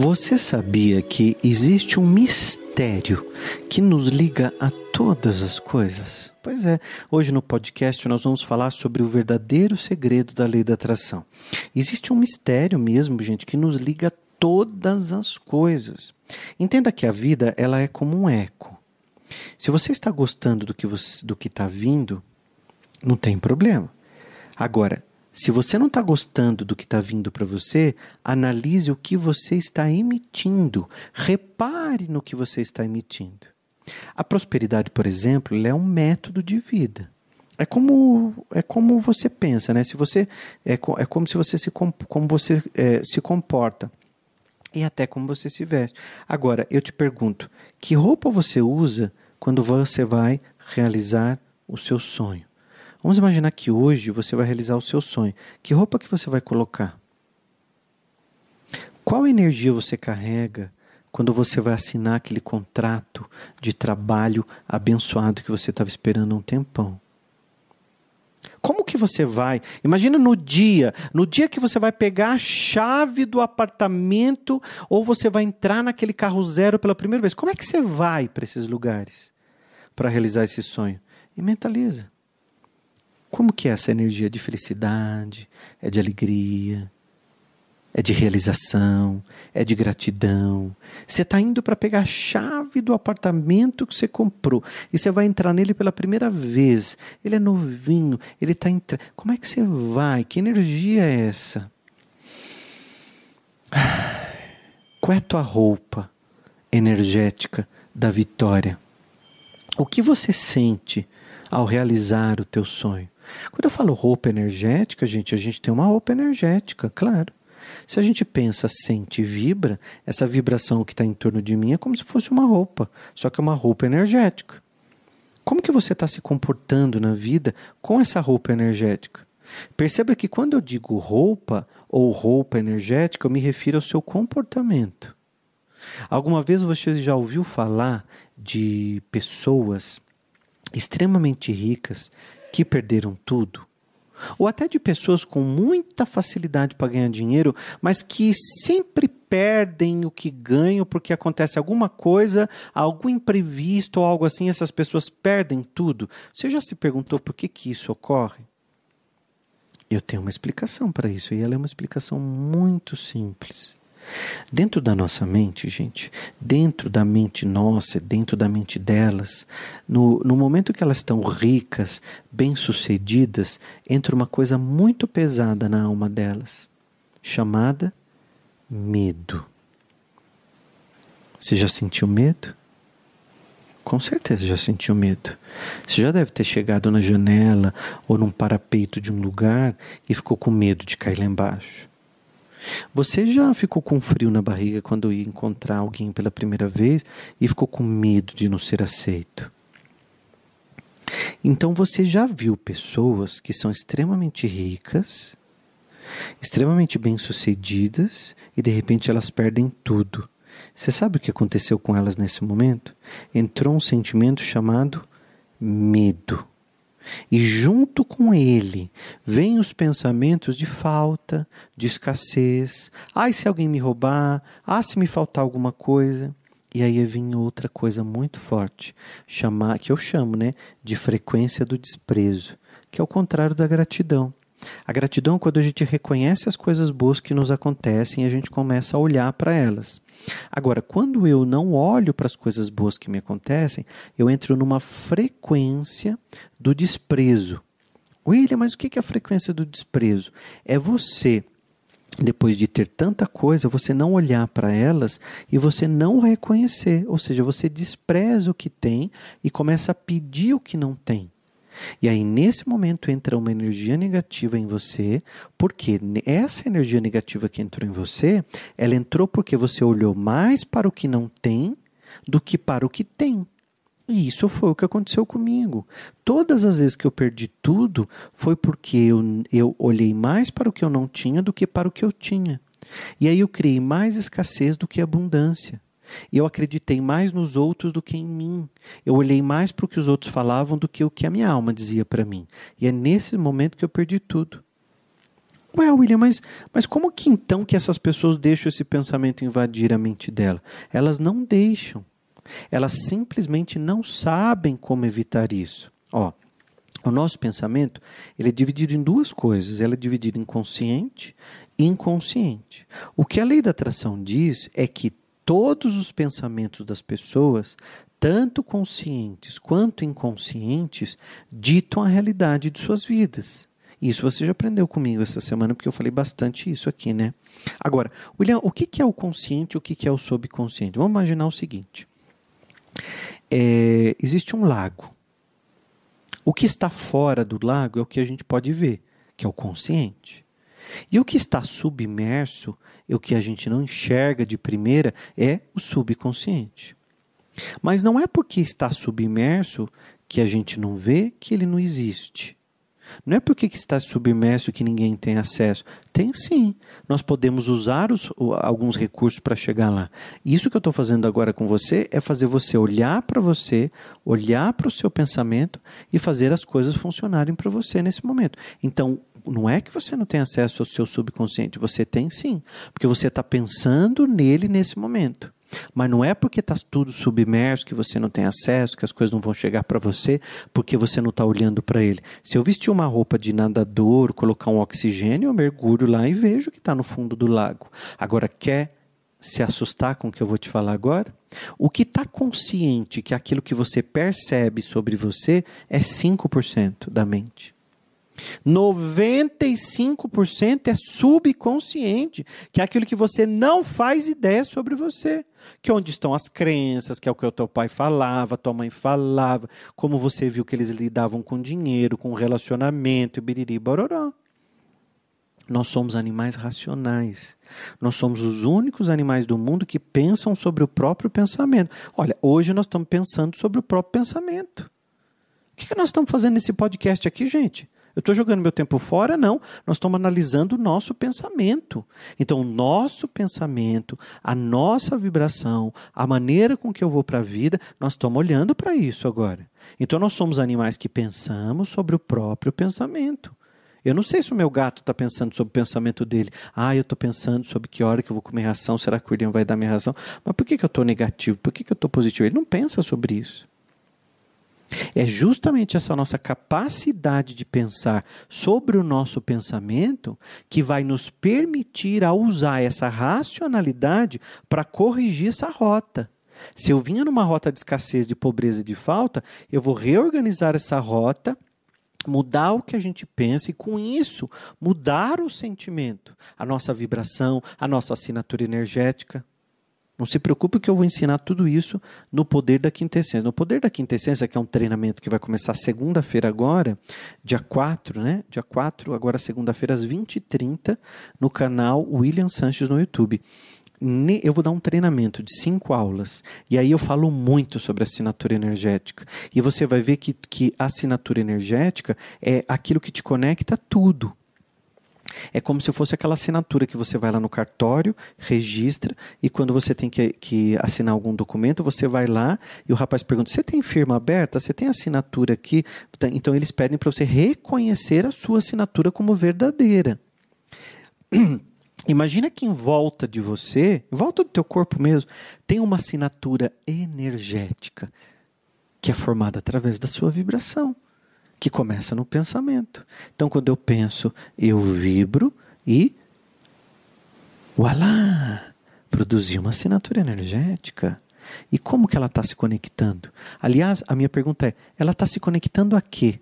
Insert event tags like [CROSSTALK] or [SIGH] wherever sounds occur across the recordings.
Você sabia que existe um mistério que nos liga a todas as coisas? Pois é, hoje no podcast nós vamos falar sobre o verdadeiro segredo da lei da atração. Existe um mistério mesmo, gente, que nos liga a todas as coisas. Entenda que a vida ela é como um eco. Se você está gostando do que está vindo, não tem problema. Agora, se você não está gostando do que está vindo para você, analise o que você está emitindo. Repare no que você está emitindo. A prosperidade, por exemplo, é um método de vida. É como, é como você pensa, né? Se você é, é como se você se como você é, se comporta e até como você se veste. Agora, eu te pergunto, que roupa você usa quando você vai realizar o seu sonho? Vamos imaginar que hoje você vai realizar o seu sonho. Que roupa que você vai colocar? Qual energia você carrega quando você vai assinar aquele contrato de trabalho abençoado que você estava esperando um tempão? Como que você vai? Imagina no dia, no dia que você vai pegar a chave do apartamento ou você vai entrar naquele carro zero pela primeira vez. Como é que você vai para esses lugares para realizar esse sonho? E mentaliza. Como que é essa energia de felicidade, é de alegria, é de realização, é de gratidão. Você está indo para pegar a chave do apartamento que você comprou e você vai entrar nele pela primeira vez. Ele é novinho, ele está entrando. Como é que você vai? Que energia é essa? Qual é a tua roupa energética da vitória? O que você sente ao realizar o teu sonho? Quando eu falo roupa energética, gente, a gente tem uma roupa energética, claro. Se a gente pensa, sente e vibra, essa vibração que está em torno de mim é como se fosse uma roupa, só que é uma roupa energética. Como que você está se comportando na vida com essa roupa energética? Perceba que quando eu digo roupa ou roupa energética, eu me refiro ao seu comportamento. Alguma vez você já ouviu falar de pessoas extremamente ricas que perderam tudo, ou até de pessoas com muita facilidade para ganhar dinheiro, mas que sempre perdem o que ganham porque acontece alguma coisa, algum imprevisto ou algo assim, essas pessoas perdem tudo. Você já se perguntou por que, que isso ocorre? Eu tenho uma explicação para isso e ela é uma explicação muito simples. Dentro da nossa mente, gente, dentro da mente nossa, dentro da mente delas, no, no momento que elas estão ricas, bem-sucedidas, entra uma coisa muito pesada na alma delas, chamada medo. Você já sentiu medo? Com certeza já sentiu medo. Você já deve ter chegado na janela ou num parapeito de um lugar e ficou com medo de cair lá embaixo. Você já ficou com frio na barriga quando ia encontrar alguém pela primeira vez e ficou com medo de não ser aceito? Então você já viu pessoas que são extremamente ricas, extremamente bem-sucedidas e de repente elas perdem tudo. Você sabe o que aconteceu com elas nesse momento? Entrou um sentimento chamado medo. E junto com ele vêm os pensamentos de falta, de escassez. Ai, se alguém me roubar, ah, se me faltar alguma coisa. E aí vem outra coisa muito forte, chamar, que eu chamo né, de frequência do desprezo, que é o contrário da gratidão. A gratidão é quando a gente reconhece as coisas boas que nos acontecem e a gente começa a olhar para elas. Agora, quando eu não olho para as coisas boas que me acontecem, eu entro numa frequência do desprezo. William, mas o que é a frequência do desprezo? É você depois de ter tanta coisa, você não olhar para elas e você não reconhecer, ou seja, você despreza o que tem e começa a pedir o que não tem. E aí, nesse momento, entra uma energia negativa em você, porque essa energia negativa que entrou em você, ela entrou porque você olhou mais para o que não tem do que para o que tem. E isso foi o que aconteceu comigo. Todas as vezes que eu perdi tudo, foi porque eu, eu olhei mais para o que eu não tinha do que para o que eu tinha. E aí eu criei mais escassez do que abundância. Eu acreditei mais nos outros do que em mim. Eu olhei mais para o que os outros falavam do que o que a minha alma dizia para mim. E é nesse momento que eu perdi tudo. Ué, William, mas, mas como que então que essas pessoas deixam esse pensamento invadir a mente dela? Elas não deixam. Elas simplesmente não sabem como evitar isso. Ó, o nosso pensamento ele é dividido em duas coisas. Ele é dividido em consciente e inconsciente. O que a lei da atração diz é que todos os pensamentos das pessoas, tanto conscientes quanto inconscientes, ditam a realidade de suas vidas. Isso você já aprendeu comigo essa semana, porque eu falei bastante isso aqui, né? Agora, William, o que é o consciente e o que é o subconsciente? Vamos imaginar o seguinte: é, existe um lago. O que está fora do lago é o que a gente pode ver, que é o consciente. E o que está submerso, e o que a gente não enxerga de primeira, é o subconsciente. Mas não é porque está submerso que a gente não vê que ele não existe. Não é porque está submerso que ninguém tem acesso. Tem sim. Nós podemos usar os, alguns recursos para chegar lá. Isso que eu estou fazendo agora com você é fazer você olhar para você, olhar para o seu pensamento e fazer as coisas funcionarem para você nesse momento. Então, não é que você não tem acesso ao seu subconsciente, você tem sim, porque você está pensando nele nesse momento. Mas não é porque está tudo submerso que você não tem acesso, que as coisas não vão chegar para você, porque você não está olhando para ele. Se eu vestir uma roupa de nadador, colocar um oxigênio, eu mergulho lá e vejo que está no fundo do lago. Agora, quer se assustar com o que eu vou te falar agora? O que está consciente que aquilo que você percebe sobre você é 5% da mente. 95% é subconsciente, que é aquilo que você não faz ideia sobre você. Que é onde estão as crenças, que é o que o teu pai falava, tua mãe falava, como você viu que eles lidavam com dinheiro, com relacionamento, biriri, bororó. Nós somos animais racionais. Nós somos os únicos animais do mundo que pensam sobre o próprio pensamento. Olha, hoje nós estamos pensando sobre o próprio pensamento. O que, que nós estamos fazendo nesse podcast aqui, gente? Eu estou jogando meu tempo fora? Não. Nós estamos analisando o nosso pensamento. Então, o nosso pensamento, a nossa vibração, a maneira com que eu vou para a vida, nós estamos olhando para isso agora. Então, nós somos animais que pensamos sobre o próprio pensamento. Eu não sei se o meu gato está pensando sobre o pensamento dele. Ah, eu estou pensando sobre que hora que eu vou comer ração, será que o William vai dar minha ração? Mas por que, que eu estou negativo? Por que, que eu estou positivo? Ele não pensa sobre isso. É justamente essa nossa capacidade de pensar sobre o nosso pensamento que vai nos permitir a usar essa racionalidade para corrigir essa rota. Se eu vinha numa rota de escassez, de pobreza e de falta, eu vou reorganizar essa rota mudar o que a gente pensa e, com isso, mudar o sentimento, a nossa vibração, a nossa assinatura energética. Não se preocupe que eu vou ensinar tudo isso no Poder da Quintessência. No Poder da Quintessência, que é um treinamento que vai começar segunda-feira agora, dia 4, né? Dia 4, agora segunda-feira, às 20h30, no canal William Sanches no YouTube. Eu vou dar um treinamento de cinco aulas. E aí eu falo muito sobre assinatura energética. E você vai ver que, que a assinatura energética é aquilo que te conecta a tudo. É como se fosse aquela assinatura que você vai lá no cartório, registra, e quando você tem que, que assinar algum documento, você vai lá e o rapaz pergunta: Você tem firma aberta? Você tem assinatura aqui? Então eles pedem para você reconhecer a sua assinatura como verdadeira. [CLEARS THROAT] Imagina que em volta de você, em volta do teu corpo mesmo, tem uma assinatura energética que é formada através da sua vibração que começa no pensamento. Então, quando eu penso, eu vibro e. Voilá! Produzi uma assinatura energética. E como que ela está se conectando? Aliás, a minha pergunta é: ela está se conectando a quê?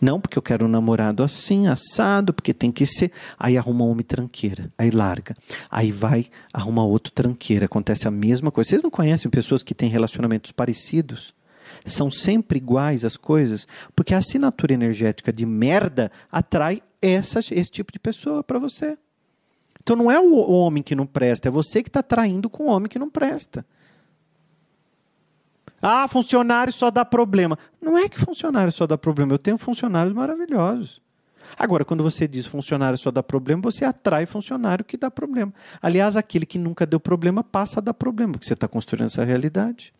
Não porque eu quero um namorado assim, assado, porque tem que ser. Aí arruma um homem tranqueira, aí larga. Aí vai, arruma outro tranqueira. Acontece a mesma coisa. Vocês não conhecem pessoas que têm relacionamentos parecidos? São sempre iguais as coisas, porque a assinatura energética de merda atrai essa, esse tipo de pessoa para você. Então não é o homem que não presta, é você que está traindo com o homem que não presta. Ah, funcionário só dá problema. Não é que funcionário só dá problema, eu tenho funcionários maravilhosos. Agora, quando você diz funcionário só dá problema, você atrai funcionário que dá problema. Aliás, aquele que nunca deu problema passa a dar problema, porque você está construindo essa realidade.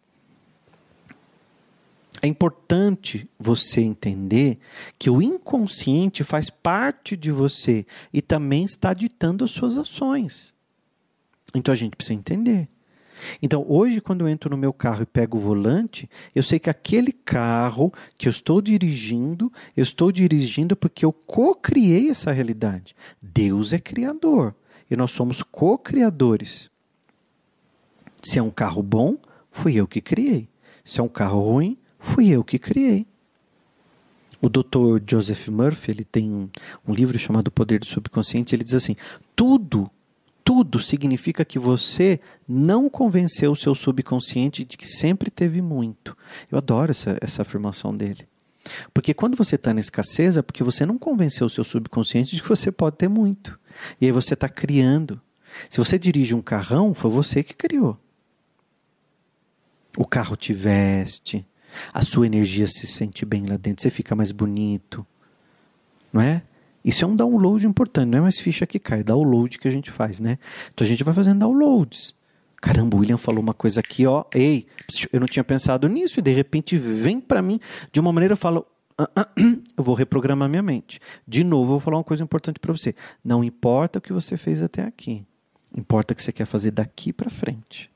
É importante você entender que o inconsciente faz parte de você e também está ditando as suas ações. Então a gente precisa entender. Então, hoje, quando eu entro no meu carro e pego o volante, eu sei que aquele carro que eu estou dirigindo, eu estou dirigindo porque eu co-criei essa realidade. Deus é criador e nós somos co-criadores. Se é um carro bom, fui eu que criei. Se é um carro ruim, fui eu que criei. O Dr. Joseph Murphy ele tem um, um livro chamado O Poder do Subconsciente. Ele diz assim: tudo, tudo significa que você não convenceu o seu subconsciente de que sempre teve muito. Eu adoro essa, essa afirmação dele. Porque quando você está na escassez é porque você não convenceu o seu subconsciente de que você pode ter muito. E aí você está criando. Se você dirige um carrão, foi você que criou. O carro te veste, a sua energia se sente bem lá dentro, você fica mais bonito. Não é? Isso é um download importante, não é mais ficha que cai, é download que a gente faz, né? Então a gente vai fazendo downloads. Caramba, o William falou uma coisa aqui, ó. Ei, eu não tinha pensado nisso, e de repente vem para mim de uma maneira, eu falo. Ah, ah, [CLEARS THROAT] eu vou reprogramar minha mente. De novo, eu vou falar uma coisa importante para você. Não importa o que você fez até aqui. Importa o que você quer fazer daqui para frente.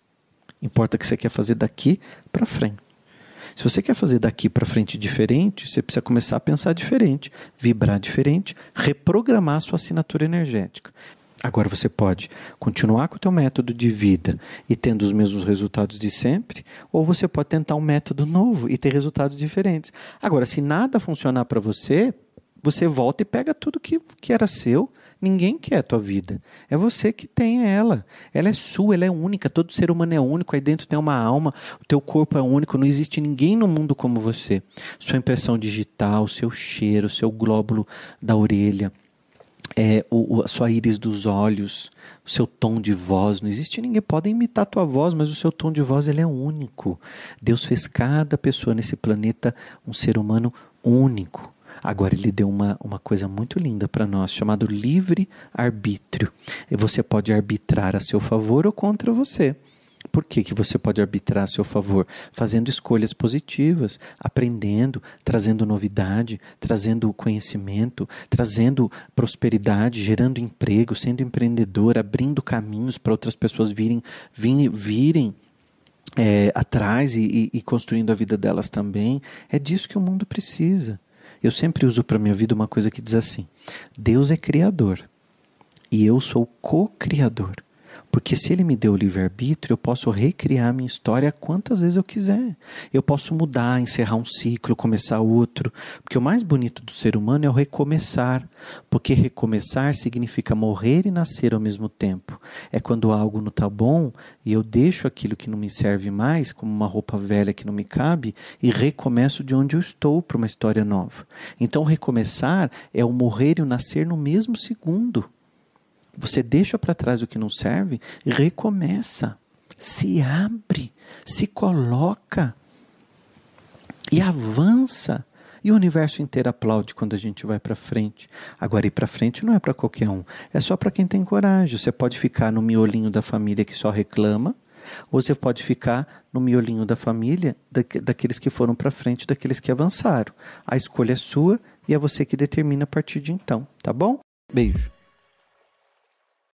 Importa o que você quer fazer daqui para frente. Se você quer fazer daqui para frente diferente, você precisa começar a pensar diferente, vibrar diferente, reprogramar a sua assinatura energética. Agora você pode continuar com o teu método de vida e tendo os mesmos resultados de sempre, ou você pode tentar um método novo e ter resultados diferentes. Agora, se nada funcionar para você, você volta e pega tudo que, que era seu Ninguém quer a tua vida. É você que tem ela. Ela é sua, ela é única. Todo ser humano é único. Aí dentro tem uma alma. O teu corpo é único. Não existe ninguém no mundo como você. Sua impressão digital, seu cheiro, seu glóbulo da orelha, é, o, a sua íris dos olhos, o seu tom de voz. Não existe ninguém. Podem imitar a tua voz, mas o seu tom de voz ele é único. Deus fez cada pessoa nesse planeta um ser humano único. Agora ele deu uma, uma coisa muito linda para nós, chamado livre arbítrio. E você pode arbitrar a seu favor ou contra você. Por que, que você pode arbitrar a seu favor? Fazendo escolhas positivas, aprendendo, trazendo novidade, trazendo conhecimento, trazendo prosperidade, gerando emprego, sendo empreendedor, abrindo caminhos para outras pessoas virem, virem, virem é, atrás e, e construindo a vida delas também. É disso que o mundo precisa. Eu sempre uso para minha vida uma coisa que diz assim: Deus é criador e eu sou co-criador. Porque se ele me deu o livre-arbítrio, eu posso recriar minha história quantas vezes eu quiser. Eu posso mudar, encerrar um ciclo, começar outro. Porque o mais bonito do ser humano é o recomeçar. Porque recomeçar significa morrer e nascer ao mesmo tempo. É quando algo não está bom e eu deixo aquilo que não me serve mais, como uma roupa velha que não me cabe, e recomeço de onde eu estou para uma história nova. Então, recomeçar é o morrer e o nascer no mesmo segundo. Você deixa para trás o que não serve recomeça. Se abre, se coloca e avança. E o universo inteiro aplaude quando a gente vai para frente. Agora, ir para frente não é para qualquer um, é só para quem tem coragem. Você pode ficar no miolinho da família que só reclama, ou você pode ficar no miolinho da família daqueles que foram para frente, daqueles que avançaram. A escolha é sua e é você que determina a partir de então, tá bom? Beijo.